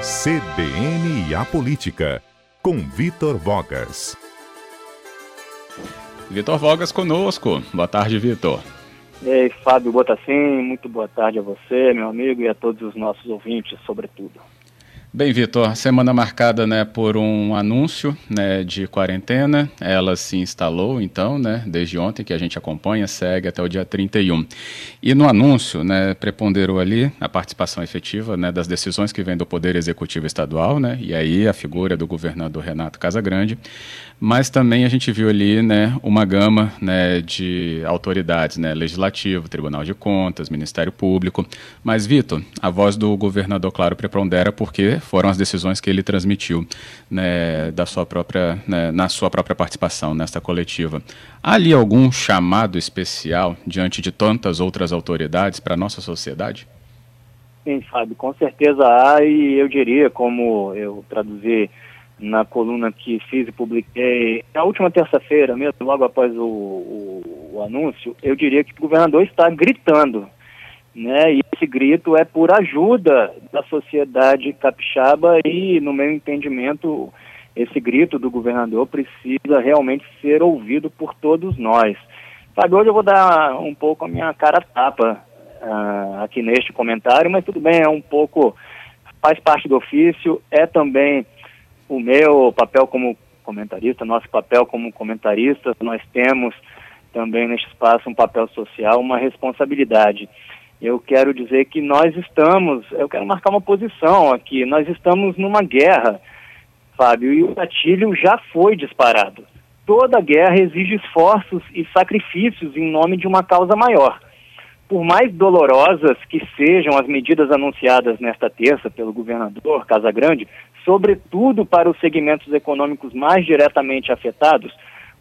CBN e a Política, com Vitor Vogas. Vitor Vogas conosco. Boa tarde, Vitor. E aí, Fábio Botacim, muito boa tarde a você, meu amigo, e a todos os nossos ouvintes, sobretudo. Bem, Vitor, semana marcada né, por um anúncio né, de quarentena. Ela se instalou, então, né, desde ontem, que a gente acompanha, segue até o dia 31. E no anúncio, né, preponderou ali a participação efetiva né, das decisões que vêm do Poder Executivo Estadual, né, e aí a figura do governador Renato Casagrande, mas também a gente viu ali né, uma gama né, de autoridades, né, Legislativo, Tribunal de Contas, Ministério Público. Mas, Vitor, a voz do governador, claro, prepondera porque foram as decisões que ele transmitiu né, da sua própria, né, na sua própria participação nesta coletiva. Há ali algum chamado especial diante de tantas outras autoridades para a nossa sociedade? Sim, Fábio, com certeza há, e eu diria, como eu traduzi na coluna que fiz e publiquei na última terça-feira, mesmo logo após o, o, o, anúncio, eu diria que o governador está gritando, né? E esse grito é por ajuda da sociedade capixaba e, no meu entendimento, esse grito do governador precisa realmente ser ouvido por todos nós. Sabe, hoje eu vou dar um pouco a minha cara tapa uh, aqui neste comentário, mas tudo bem, é um pouco faz parte do ofício, é também o meu papel como comentarista, nosso papel como comentaristas, nós temos também neste espaço um papel social, uma responsabilidade. Eu quero dizer que nós estamos, eu quero marcar uma posição aqui, nós estamos numa guerra, Fábio, e o gatilho já foi disparado. Toda guerra exige esforços e sacrifícios em nome de uma causa maior. Por mais dolorosas que sejam as medidas anunciadas nesta terça pelo governador Casagrande, sobretudo para os segmentos econômicos mais diretamente afetados,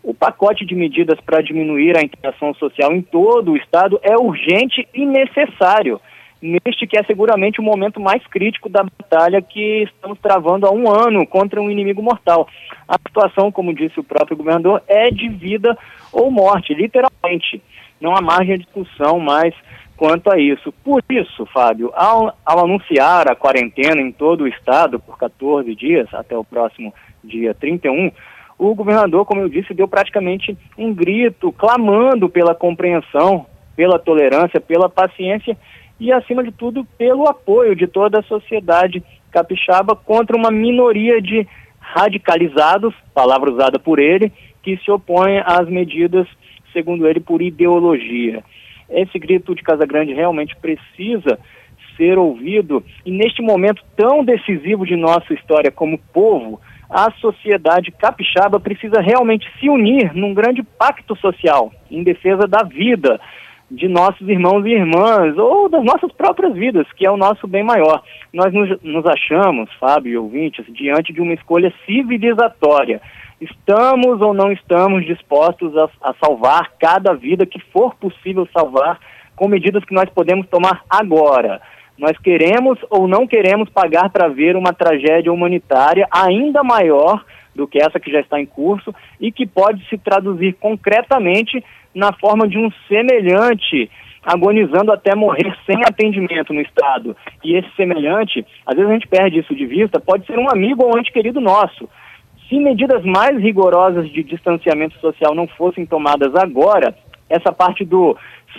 o pacote de medidas para diminuir a interação social em todo o Estado é urgente e necessário, neste que é seguramente o momento mais crítico da batalha que estamos travando há um ano contra um inimigo mortal. A situação, como disse o próprio governador, é de vida ou morte, literalmente. Não há margem de discussão mais quanto a isso. Por isso, Fábio, ao, ao, anunciar a quarentena em todo o estado por 14 dias, até o próximo dia 31, o governador, como eu disse, deu praticamente um grito, clamando pela compreensão, pela tolerância, pela paciência e, acima de tudo, pelo apoio de toda a sociedade capixaba contra uma minoria de radicalizados, palavra usada por ele, que se opõem às medidas, segundo ele, por ideologia. Esse grito de Casa Grande realmente precisa ser ouvido e neste momento tão decisivo de nossa história como povo, a sociedade capixaba precisa realmente se unir num grande pacto social em defesa da vida de nossos irmãos e irmãs ou das nossas próprias vidas, que é o nosso bem maior. Nós nos, nos achamos, Fábio e ouvintes, diante de uma escolha civilizatória estamos ou não estamos dispostos a, a, salvar cada vida que for possível salvar com medidas que nós podemos tomar agora. Nós queremos ou não queremos pagar para ver uma tragédia humanitária ainda maior do que essa que já está em curso e que pode se traduzir concretamente na forma de um semelhante agonizando até morrer sem atendimento no Estado. E esse semelhante, às vezes a gente perde isso de vista, pode ser um amigo ou um ente querido nosso. Se medidas mais rigorosas de distanciamento social não fossem tomadas agora, essa parte do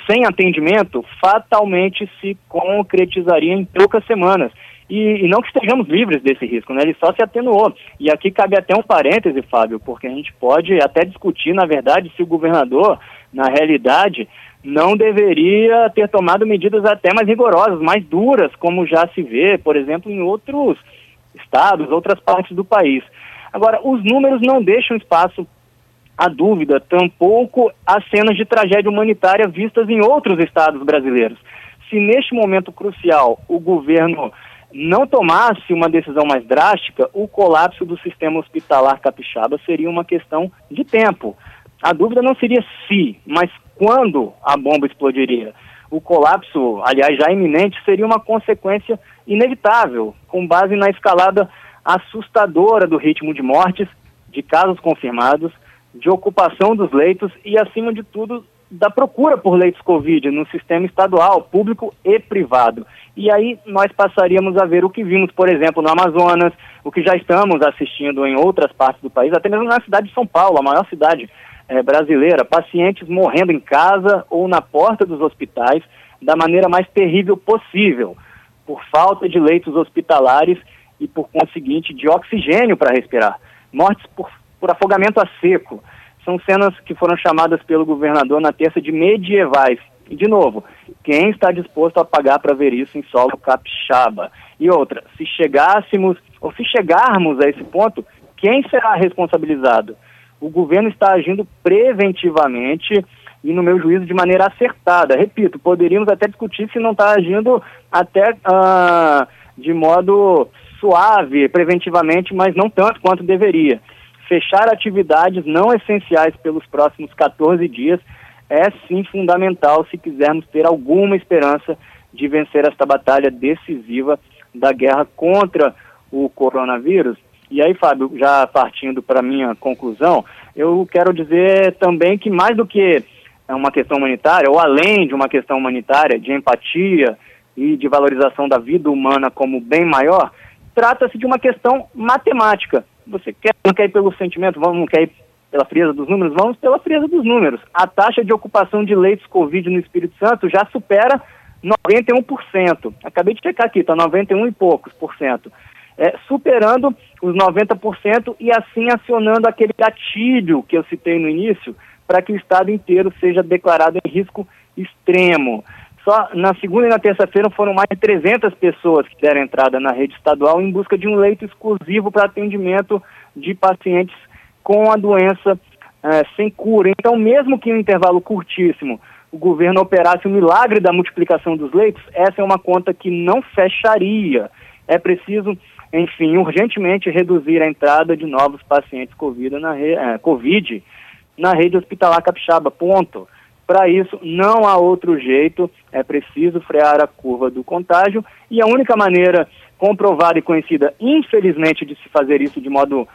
sem atendimento fatalmente se concretizaria em poucas semanas. E, e, não que estejamos livres desse risco, né? ele só se atenuou. E aqui cabe até um parêntese, Fábio, porque a gente pode até discutir, na verdade, se o governador, na realidade, não deveria ter tomado medidas até mais rigorosas, mais duras, como já se vê, por exemplo, em outros estados, outras partes do país. Agora, os números não deixam espaço à dúvida, tampouco as cenas de tragédia humanitária vistas em outros estados brasileiros. Se neste momento crucial o governo não tomasse uma decisão mais drástica, o colapso do sistema hospitalar capixaba seria uma questão de tempo. A dúvida não seria se, mas quando a bomba explodiria. O colapso, aliás, já iminente, seria uma consequência inevitável, com base na escalada assustadora do ritmo de mortes, de casos confirmados, de ocupação dos leitos e, acima de tudo, da procura por leitos Covid no sistema estadual, público e privado. E aí nós passaríamos a ver o que vimos, por exemplo, no Amazonas, o que já estamos assistindo em outras partes do país, até mesmo na cidade de São Paulo, a maior cidade é, brasileira, pacientes morrendo em casa ou na porta dos hospitais da maneira mais terrível possível, por falta de leitos hospitalares e, por conseguinte, de oxigênio para respirar. Mortes por, por afogamento a seco. São cenas que foram chamadas pelo governador na terça de medievais. E, de novo, quem está disposto a pagar para ver isso em solo capixaba? E outra, se chegássemos, ou se chegarmos a esse ponto, quem será responsabilizado? o governo está agindo preventivamente e, no meu juízo, de maneira acertada. Repito, poderíamos até discutir se não está agindo até uh, de modo suave, preventivamente, mas não tanto quanto deveria. Fechar atividades não essenciais pelos próximos 14 dias é sim fundamental se quisermos ter alguma esperança de vencer esta batalha decisiva da guerra contra o coronavírus. E aí, Fábio, já partindo para minha conclusão, eu quero dizer também que mais do que uma questão humanitária, ou além de uma questão humanitária, de empatia e de valorização da vida humana como bem maior, trata-se de uma questão matemática. Você quer, não quer ir pelo sentimento, vamos, não quer ir pela frieza dos números, vamos pela frieza dos números. A taxa de ocupação de leitos Covid no Espírito Santo já supera 91%. Acabei de checar aqui, está 91 e poucos por cento é, superando os 90% e assim acionando aquele gatilho que eu citei no início, para que o estado inteiro seja declarado em risco extremo. Só na segunda e na terça-feira foram mais de 300 pessoas que deram entrada na rede estadual em busca de um leito exclusivo para atendimento de pacientes com a doença é, sem cura. Então, mesmo que em um intervalo curtíssimo o governo operasse o milagre da multiplicação dos leitos, essa é uma conta que não fecharia. É preciso enfim, urgentemente reduzir a entrada de novos pacientes COVID na, re, é, COVID na rede hospitalar capixaba, ponto. Para isso, não há outro jeito, é preciso frear a curva do contágio e a única maneira comprovada e conhecida, infelizmente, de se fazer isso de modo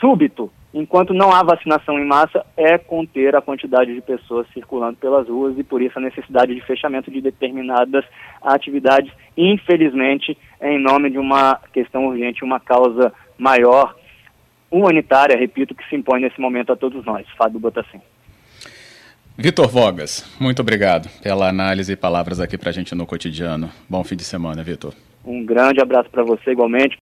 súbito enquanto não há vacinação em massa, é conter a quantidade de pessoas circulando pelas ruas e por isso a necessidade de fechamento de determinadas atividades, infelizmente, em nome de uma questão urgente, uma causa maior, humanitária, repito, que se impõe nesse momento a todos nós. Fábio Botassim. Vitor Vogas, muito obrigado pela análise e palavras aqui para a gente no cotidiano. Bom fim de semana, Vitor. Um grande abraço para você igualmente,